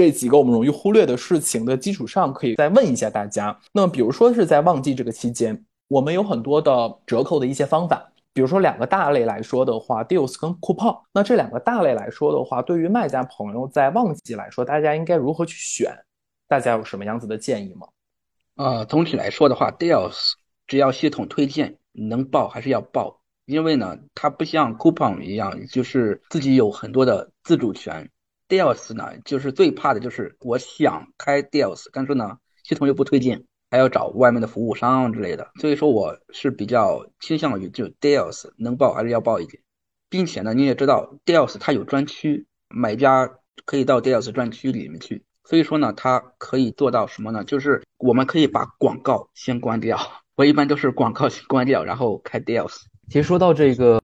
这几个我们容易忽略的事情的基础上，可以再问一下大家。那比如说是在旺季这个期间，我们有很多的折扣的一些方法。比如说两个大类来说的话，deals 跟 coupon。那这两个大类来说的话，对于卖家朋友在旺季来说，大家应该如何去选？大家有什么样子的建议吗？呃，总体来说的话，deals 只要系统推荐能报还是要报，因为呢，它不像 coupon 一样，就是自己有很多的自主权。Deals 呢，就是最怕的就是我想开 deals，但是呢，系统又不推荐。还要找外面的服务商之类的，所以说我是比较倾向于就 deals 能报还是要报一点，并且呢，你也知道 deals 它有专区，买家可以到 deals 专区里面去，所以说呢，它可以做到什么呢？就是我们可以把广告先关掉，我一般都是广告先关掉，然后开 deals。其实说到这个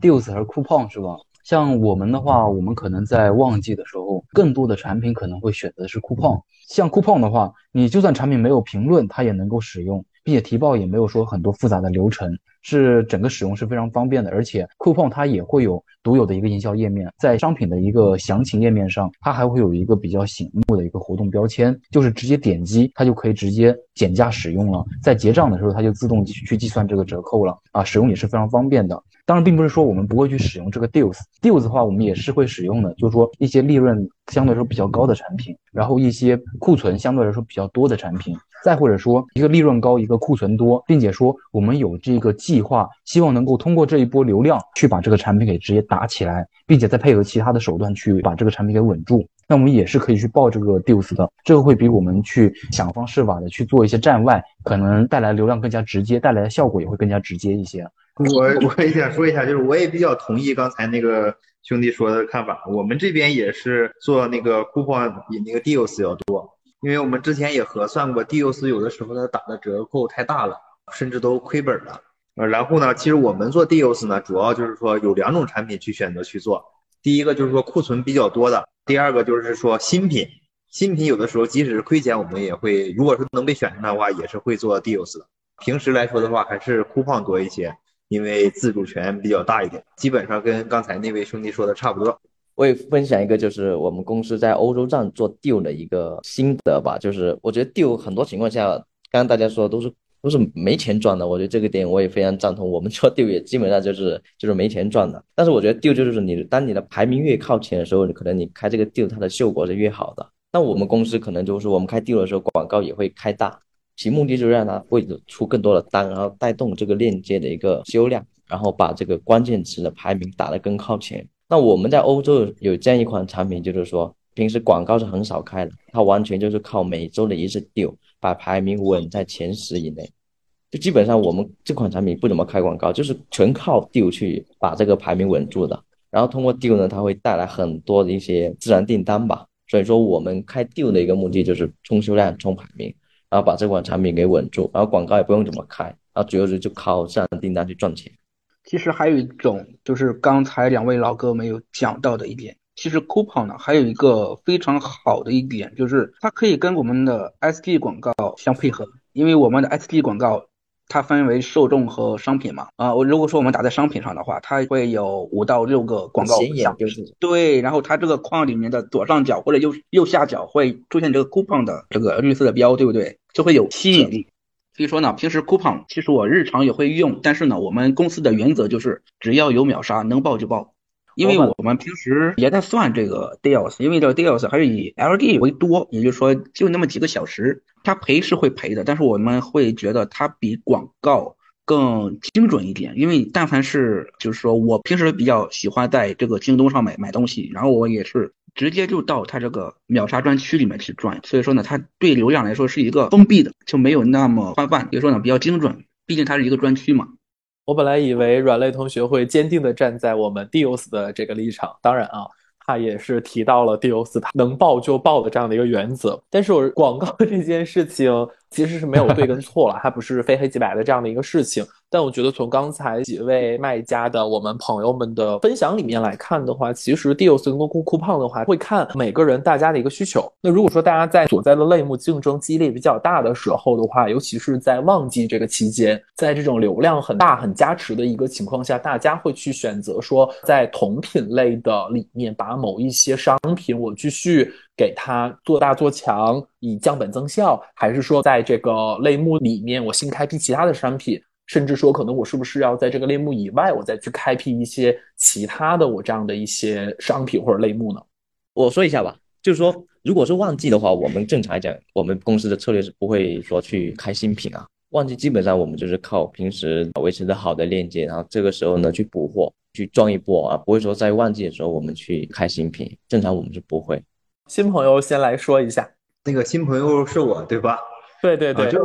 deals 还是 coupon 是吧？像我们的话，我们可能在旺季的时候，更多的产品可能会选择是 coupon。像 coupon 的话，你就算产品没有评论，它也能够使用，并且提报也没有说很多复杂的流程，是整个使用是非常方便的。而且 coupon 它也会有独有的一个营销页面，在商品的一个详情页面上，它还会有一个比较醒目的一个活动标签，就是直接点击它就可以直接减价使用了，在结账的时候它就自动去计算这个折扣了啊，使用也是非常方便的。当然，并不是说我们不会去使用这个 deals，deals 的话我们也是会使用的，就是说一些利润相对来说比较高的产品，然后一些库存相对来说比较多的产品，再或者说一个利润高，一个库存多，并且说我们有这个计计划，希望能够通过这一波流量去把这个产品给直接打起来，并且再配合其他的手段去把这个产品给稳住，那我们也是可以去报这个 deals 的，这个会比我们去想方设法的去做一些站外，可能带来流量更加直接，带来的效果也会更加直接一些。我我也想说一下，就是我也比较同意刚才那个兄弟说的看法。我们这边也是做那个 coupon 比那个 deals 要多，因为我们之前也核算过，deals 有的时候它打的折扣太大了，甚至都亏本了。呃，然后呢，其实我们做 deals 呢，主要就是说有两种产品去选择去做。第一个就是说库存比较多的，第二个就是说新品。新品有的时候即使是亏钱，我们也会，如果说能被选上的话，也是会做 deals 的。平时来说的话，还是 coupon 多一些。因为自主权比较大一点，基本上跟刚才那位兄弟说的差不多。我也分享一个，就是我们公司在欧洲站做 deal 的一个心得吧。就是我觉得 deal 很多情况下，刚刚大家说的都是都是没钱赚的。我觉得这个点我也非常赞同。我们做 deal 也基本上就是就是没钱赚的。但是我觉得 deal 就是你当你的排名越靠前的时候，你可能你开这个 deal 它的效果是越好的。那我们公司可能就是我们开 deal 的时候广告也会开大。其目的就是让它会出更多的单，然后带动这个链接的一个销量，然后把这个关键词的排名打得更靠前。那我们在欧洲有这样一款产品，就是说平时广告是很少开的，它完全就是靠每周的一次 due 把排名稳在前十以内。就基本上我们这款产品不怎么开广告，就是全靠 due 去把这个排名稳住的。然后通过 due 呢，它会带来很多的一些自然订单吧。所以说我们开 due 的一个目的就是冲销量、冲排名。然后把这款产品给稳住，然后广告也不用怎么开，然后主要是就靠这样的订单去赚钱。其实还有一种就是刚才两位老哥没有讲到的一点，其实 coupon 呢还有一个非常好的一点，就是它可以跟我们的 SD 广告相配合，因为我们的 SD 广告。它分为受众和商品嘛？啊，我如果说我们打在商品上的话，它会有五到六个广告项，对。然后它这个框里面的左上角或者右右下角会出现这个 coupon 的这个绿色的标，对不对？就会有吸引力。所以说呢，平时 coupon 其实我日常也会用，但是呢，我们公司的原则就是只要有秒杀，能报就报。因为我们平时也在算这个 deals，因为这个 deals 还是以 LD 为多，也就是说就那么几个小时，它赔是会赔的，但是我们会觉得它比广告更精准一点。因为但凡是就是说我平时比较喜欢在这个京东上买买东西，然后我也是直接就到它这个秒杀专区里面去转，所以说呢，它对流量来说是一个封闭的，就没有那么宽泛，所以说呢比较精准，毕竟它是一个专区嘛。我本来以为软肋同学会坚定的站在我们 Dios 的这个立场，当然啊，他也是提到了 Dios 他能报就报的这样的一个原则。但是我广告这件事情其实是没有对跟错了，它不是非黑即白的这样的一个事情。但我觉得从刚才几位卖家的我们朋友们的分享里面来看的话，其实 deals 跟酷酷胖的话会看每个人大家的一个需求。那如果说大家在所在的类目竞争激烈比较大的时候的话，尤其是在旺季这个期间，在这种流量很大很加持的一个情况下，大家会去选择说在同品类的里面把某一些商品我继续给它做大做强，以降本增效，还是说在这个类目里面我新开辟其他的商品，甚至说可能我是不是要在这个类目以外，我再去开辟一些其他的我这样的一些商品或者类目呢？我说一下吧，就是说，如果是旺季的话，我们正常来讲，我们公司的策略是不会说去开新品啊。旺季基本上我们就是靠平时维持的好的链接，然后这个时候呢去补货，去赚一波啊，不会说在旺季的时候我们去开新品，正常我们是不会。新朋友先来说一下，那个新朋友是我对吧？对对对，就是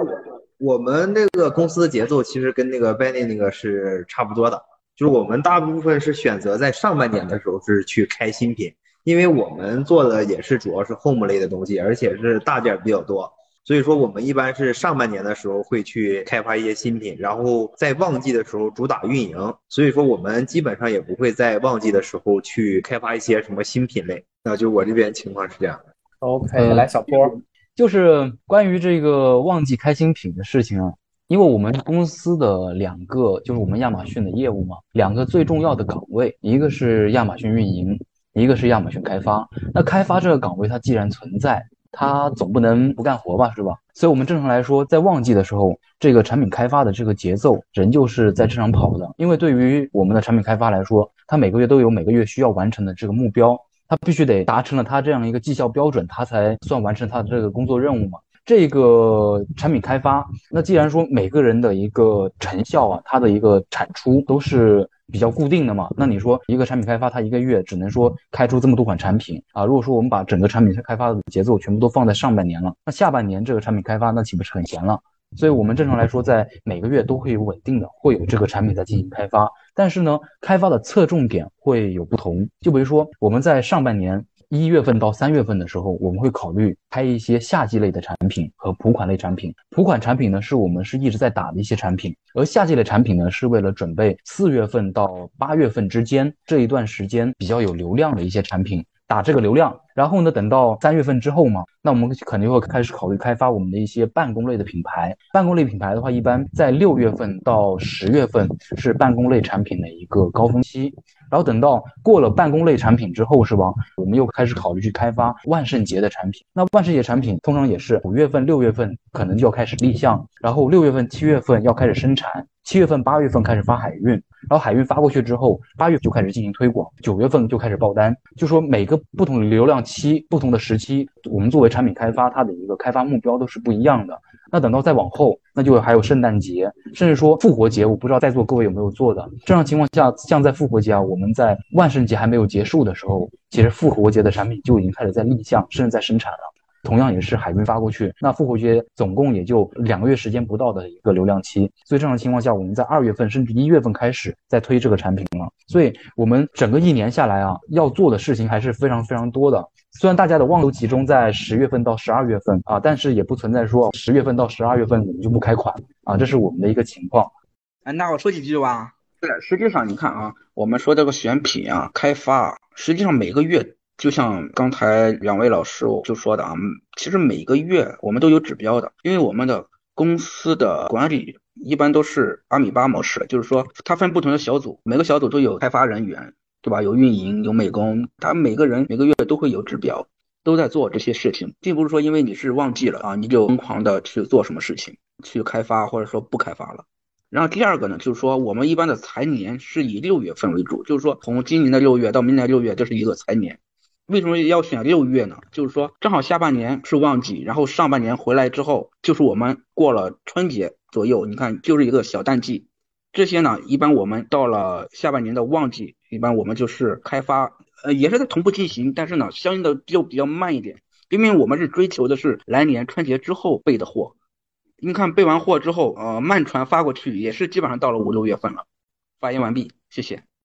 我们那个公司的节奏其实跟那个 Benny 那个是差不多的，就是我们大部分是选择在上半年的时候是去开新品，因为我们做的也是主要是 Home 类的东西，而且是大件比较多。所以说，我们一般是上半年的时候会去开发一些新品，然后在旺季的时候主打运营。所以说，我们基本上也不会在旺季的时候去开发一些什么新品类。那就我这边情况是这样的。OK，来小波，就是关于这个旺季开新品的事情啊，因为我们公司的两个就是我们亚马逊的业务嘛，两个最重要的岗位，一个是亚马逊运营，一个是亚马逊开发。那开发这个岗位它既然存在，他总不能不干活吧，是吧？所以，我们正常来说，在旺季的时候，这个产品开发的这个节奏仍旧是在正常跑的。因为对于我们的产品开发来说，它每个月都有每个月需要完成的这个目标，它必须得达成了它这样一个绩效标准，它才算完成它的这个工作任务嘛。这个产品开发，那既然说每个人的一个成效啊，它的一个产出都是比较固定的嘛，那你说一个产品开发，它一个月只能说开出这么多款产品啊？如果说我们把整个产品开发的节奏全部都放在上半年了，那下半年这个产品开发那岂不是很闲了？所以我们正常来说，在每个月都会有稳定的会有这个产品在进行开发，但是呢，开发的侧重点会有不同。就比如说我们在上半年。一月份到三月份的时候，我们会考虑开一些夏季类的产品和普款类产品。普款产品呢，是我们是一直在打的一些产品，而夏季类产品呢，是为了准备四月份到八月份之间这一段时间比较有流量的一些产品，打这个流量。然后呢，等到三月份之后嘛，那我们肯定会开始考虑开发我们的一些办公类的品牌。办公类品牌的话，一般在六月份到十月份是办公类产品的一个高峰期。然后等到过了办公类产品之后，是吧？我们又开始考虑去开发万圣节的产品。那万圣节产品通常也是五月份、六月份可能就要开始立项，然后六月份、七月份要开始生产，七月份、八月份开始发海运，然后海运发过去之后，八月就开始进行推广，九月份就开始爆单。就说每个不同的流量期、不同的时期，我们作为产品开发，它的一个开发目标都是不一样的。那等到再往后，那就还有圣诞节，甚至说复活节，我不知道在座各位有没有做的。正常情况下，像在复活节啊，我们在万圣节还没有结束的时候，其实复活节的产品就已经开始在立项，甚至在生产了。同样也是海运发过去，那复活节总共也就两个月时间不到的一个流量期，所以这样的情况下，我们在二月份甚至一月份开始在推这个产品了。所以我们整个一年下来啊，要做的事情还是非常非常多的。虽然大家的望都集中在十月份到十二月份啊，但是也不存在说十月份到十二月份我们就不开款啊，这是我们的一个情况。哎，那我说几句吧。对，实际上你看啊，我们说这个选品啊、开发，实际上每个月，就像刚才两位老师我就说的啊，其实每个月我们都有指标的，因为我们的公司的管理一般都是阿米巴模式，就是说它分不同的小组，每个小组都有开发人员。对吧？有运营，有美工，他每个人每个月都会有指标，都在做这些事情，并不是说因为你是忘记了啊，你就疯狂的去做什么事情，去开发或者说不开发了。然后第二个呢，就是说我们一般的财年是以六月份为主，就是说从今年的六月到明年六月，这是一个财年。为什么要选六月呢？就是说正好下半年是旺季，然后上半年回来之后，就是我们过了春节左右，你看就是一个小淡季。这些呢，一般我们到了下半年的旺季，一般我们就是开发，呃，也是在同步进行，但是呢，相应的就比较慢一点，因为我们是追求的是来年春节之后备的货。你看备完货之后，呃，慢船发过去，也是基本上到了五六月份了。发言完毕，谢谢。